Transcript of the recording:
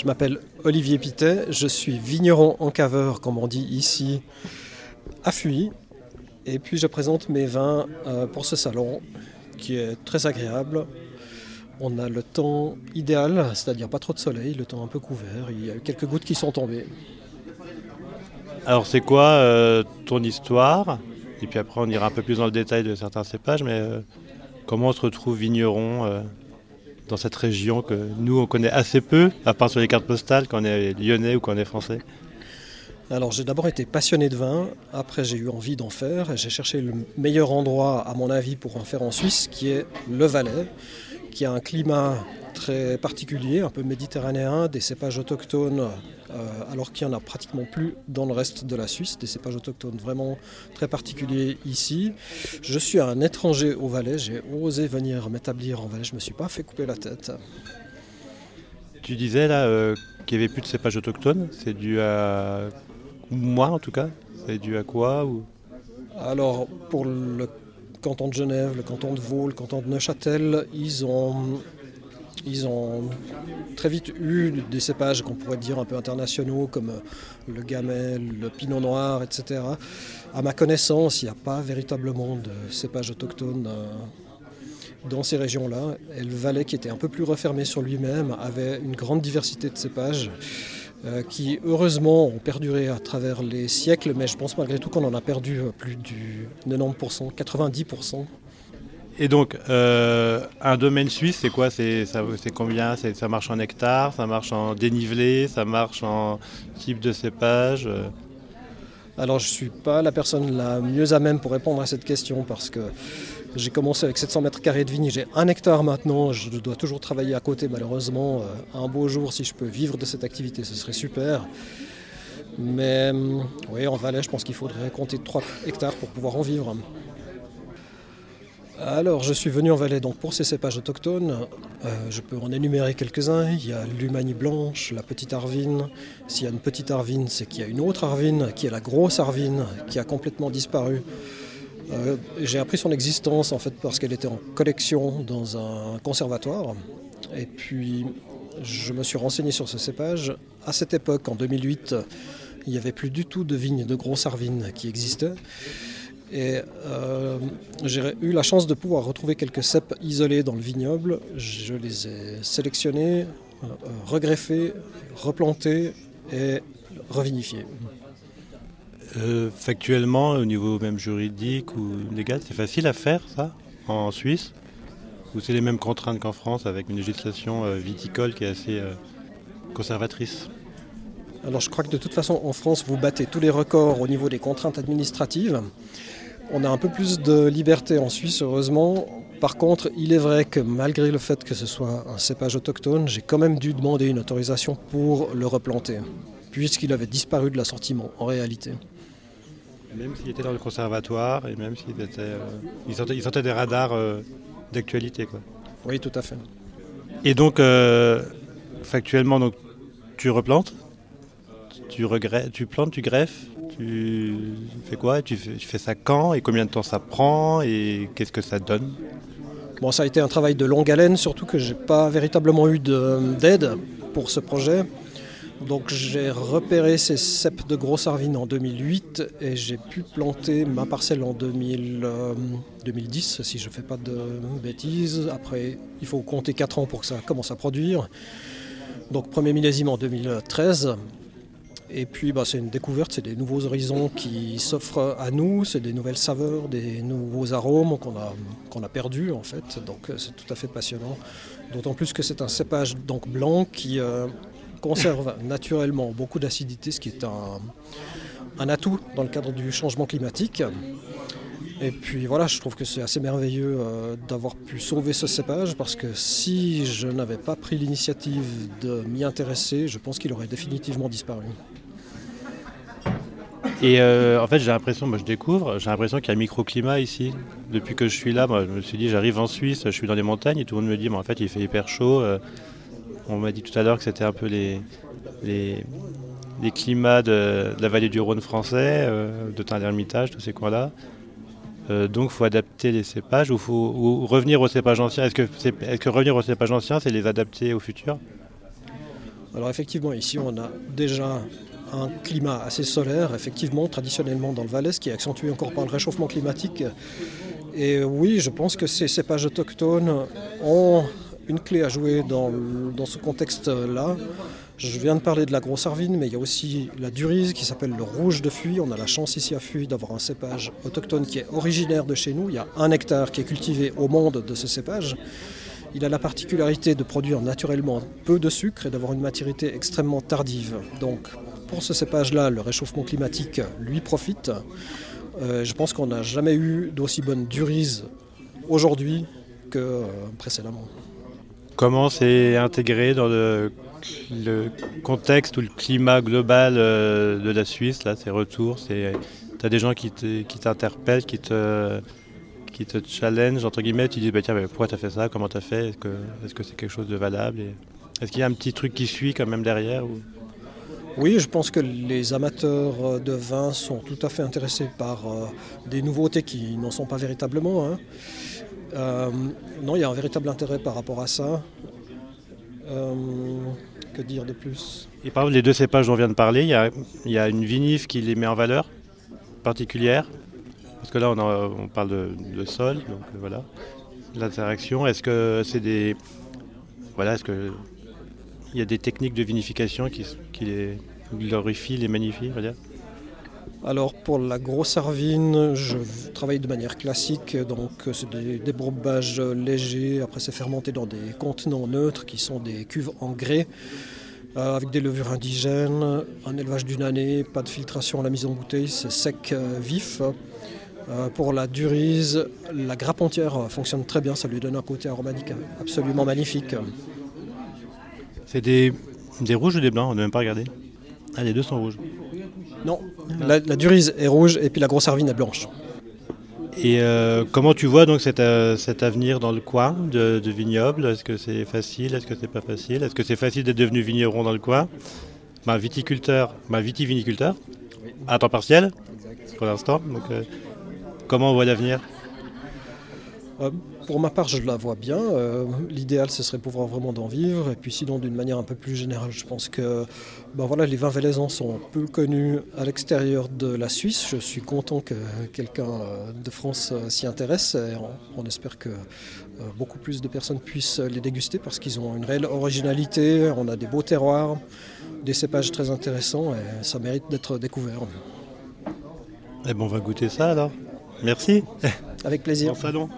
Je m'appelle Olivier Pitet, je suis vigneron en caveur, comme on dit ici, à Fuy. Et puis je présente mes vins euh, pour ce salon qui est très agréable. On a le temps idéal, c'est-à-dire pas trop de soleil, le temps un peu couvert. Il y a eu quelques gouttes qui sont tombées. Alors c'est quoi euh, ton histoire? Et puis après on ira un peu plus dans le détail de certains cépages, mais euh, comment on se retrouve vigneron dans cette région que nous on connaît assez peu, à part sur les cartes postales quand on est lyonnais ou quand on est français. Alors j'ai d'abord été passionné de vin, après j'ai eu envie d'en faire j'ai cherché le meilleur endroit à mon avis pour en faire en Suisse qui est le Valais, qui a un climat très particulier, un peu méditerranéen, des cépages autochtones, euh, alors qu'il n'y en a pratiquement plus dans le reste de la Suisse, des cépages autochtones vraiment très particuliers ici. Je suis un étranger au Valais, j'ai osé venir m'établir en Valais, je ne me suis pas fait couper la tête. Tu disais là euh, qu'il n'y avait plus de cépages autochtones, c'est dû à moi en tout cas C'est dû à quoi ou... Alors pour le canton de Genève, le canton de Vaud, le canton de Neuchâtel, ils ont, ils ont très vite eu des cépages qu'on pourrait dire un peu internationaux comme le gamay, le pinot noir, etc. À ma connaissance, il n'y a pas véritablement de cépages autochtones euh, dans ces régions-là. Et le Valais, qui était un peu plus refermé sur lui-même, avait une grande diversité de cépages. Euh, qui heureusement ont perduré à travers les siècles, mais je pense malgré tout qu'on en a perdu euh, plus du 90%, 90%. Et donc, euh, un domaine suisse, c'est quoi? C'est combien? Ça marche en hectares, ça marche en dénivelé, ça marche en type de cépage Alors, je ne suis pas la personne la mieux à même pour répondre à cette question parce que j'ai commencé avec 700 mètres carrés de vigne, j'ai un hectare maintenant, je dois toujours travailler à côté malheureusement. Euh, un beau jour, si je peux vivre de cette activité, ce serait super. Mais euh, oui, en Valais, je pense qu'il faudrait compter 3 hectares pour pouvoir en vivre. Alors, je suis venu en Valais donc pour ces cépages autochtones. Euh, je peux en énumérer quelques-uns. Il y a l'Humanie blanche, la petite arvine. S'il y a une petite arvine, c'est qu'il y a une autre arvine, qui est la grosse arvine, qui a complètement disparu. Euh, j'ai appris son existence en fait parce qu'elle était en collection dans un conservatoire. Et puis je me suis renseigné sur ce cépage. À cette époque, en 2008, il n'y avait plus du tout de vignes de gros sarvines qui existaient. Et euh, j'ai eu la chance de pouvoir retrouver quelques cèpes isolés dans le vignoble. Je les ai sélectionnés, euh, regreffés, replantés et revinifiés. Euh, factuellement, au niveau même juridique ou légal, c'est facile à faire ça en Suisse Ou c'est les mêmes contraintes qu'en France avec une législation euh, viticole qui est assez euh, conservatrice Alors je crois que de toute façon en France vous battez tous les records au niveau des contraintes administratives. On a un peu plus de liberté en Suisse heureusement. Par contre, il est vrai que malgré le fait que ce soit un cépage autochtone, j'ai quand même dû demander une autorisation pour le replanter, puisqu'il avait disparu de l'assortiment en réalité. Même s'il était dans le conservatoire et même s'il était, euh, il, sentait, des radars euh, d'actualité. Quoi. Oui, tout à fait. Et donc, euh, factuellement, donc, tu replantes? Tu, tu plantes, tu greffes Tu fais quoi? Tu fais, tu fais ça quand? Et combien de temps ça prend? Et qu'est-ce que ça donne? Bon, ça a été un travail de longue haleine, surtout que j'ai pas véritablement eu d'aide pour ce projet. Donc j'ai repéré ces cèpes de grosse arvine en 2008 et j'ai pu planter ma parcelle en 2010 euh, si je ne fais pas de bêtises. Après il faut compter 4 ans pour que ça commence à produire. Donc premier millésime en 2013. Et puis bah, c'est une découverte, c'est des nouveaux horizons qui s'offrent à nous, c'est des nouvelles saveurs, des nouveaux arômes qu'on a, qu'on a perdus en fait. Donc euh, c'est tout à fait passionnant. D'autant plus que c'est un cépage donc blanc qui... Euh, conserve naturellement beaucoup d'acidité, ce qui est un, atout dans le cadre du changement climatique. Et puis voilà, je trouve que c'est assez merveilleux euh, d'avoir pu sauver ce cépage parce que si je n'avais pas pris l'initiative de m'y intéresser, je pense qu'il aurait définitivement disparu. Et euh, en fait, j'ai l'impression, moi je découvre, j'ai l'impression qu'il y a un microclimat ici. Depuis que je suis là, moi je me suis dit, j'arrive en Suisse, je suis dans les montagnes et tout le monde me dit, mais en fait il fait hyper chaud. Euh, on m'a dit tout à l'heure que c'était un peu les, les, climats de, la vallée du Rhône français, euh, de Tain-l'Hermitage, tous ces coins-là. Euh, donc il faut adapter les cépages ou, faut, revenir aux cépages anciens. Est-ce que, que revenir aux cépages anciens, c'est les adapter au futur? Alors effectivement, ici on a déjà un climat assez solaire, effectivement, traditionnellement dans le Valais, ce qui est accentué encore par le réchauffement climatique. Et oui, je pense que ces cépages autochtones ont une clé à jouer dans, ce contexte-là. Je viens de parler de la grosse arvine, mais il y a aussi la durise qui s'appelle le rouge de Fuy. On a la chance ici à Fuy d'avoir un cépage autochtone qui est originaire de chez nous. Il y a un hectare qui est cultivé au monde de ce cépage. Il a la particularité de produire naturellement peu de sucre et d'avoir une maturité extrêmement tardive. Donc pour ce cépage-là, le réchauffement climatique lui profite. Euh, je pense qu'on n'a jamais eu d'aussi bonne durise aujourd'hui que euh, précédemment. Comment c'est intégré dans le, contexte ou le climat global euh, de la Suisse, là, ces retours Tu as des gens qui t'interpellent, qui te, qui te challenge, entre guillemets, tu dis bah, tiens, pourquoi tu as fait ça, comment tu as fait, est-ce que c'est -ce c'est quelque chose de valable? Est-ce qu'il y a un petit truc qui suit quand même derrière ou... Oui, je pense que les amateurs de vin sont tout à fait intéressés par euh, des nouveautés qui n'en sont pas véritablement. Hein. Euh, non, il y a un véritable intérêt par rapport à ça. Euh, que dire de plus? Et par exemple, les deux cépages dont on vient de parler, il y a, une vinif qui les met en valeur particulière parce que là, on, parle de, sol, donc voilà. L'interaction, est-ce que c'est des. Voilà, est-ce que. Il y a des techniques de vinification qui, les glorifient, les magnifient, on dire? Alors pour la grosse arvine, je travaille de manière classique, donc c'est des débourbages légers, après c'est fermenté dans des contenants neutres qui sont des cuves en grès, euh, avec des levures indigènes, un élevage d'une année, pas de filtration à la mise en bouteille, c'est sec, euh, vif. Euh, pour la durise, la grappe entière fonctionne très bien, ça lui donne un côté aromatique absolument magnifique. C'est des, rouges ou des blancs? On n'a même pas regardé. Ah, les deux sont rouges. Non, la, durise est rouge et puis la grosse arvine est blanche. Et euh, comment tu vois donc cet, euh, avenir dans le coin de, vignoble? Est-ce que c'est facile? Est-ce que c'est pas facile? Est-ce que c'est facile d'être devenu vigneron dans le coin? Bah, Viticulteur, bah, vitiviniculteur, à temps partiel pour l'instant. Donc, Comment on voit l'avenir? Euh, pour ma part, je la vois bien. Euh, l'idéal, ce serait pouvoir vraiment d'en vivre. Et puis sinon, d'une manière un peu plus générale, je pense que ben voilà, les vins valaisans sont peu connus à l'extérieur de la Suisse. Je suis content que quelqu'un euh, de France s'y intéresse. Et on, espère que beaucoup plus de personnes puissent les déguster parce qu'ils ont une réelle originalité. On a des beaux terroirs, des cépages très intéressants et ça mérite d'être découvert. Eh ben, on va goûter ça alors. Merci. Avec plaisir. salon.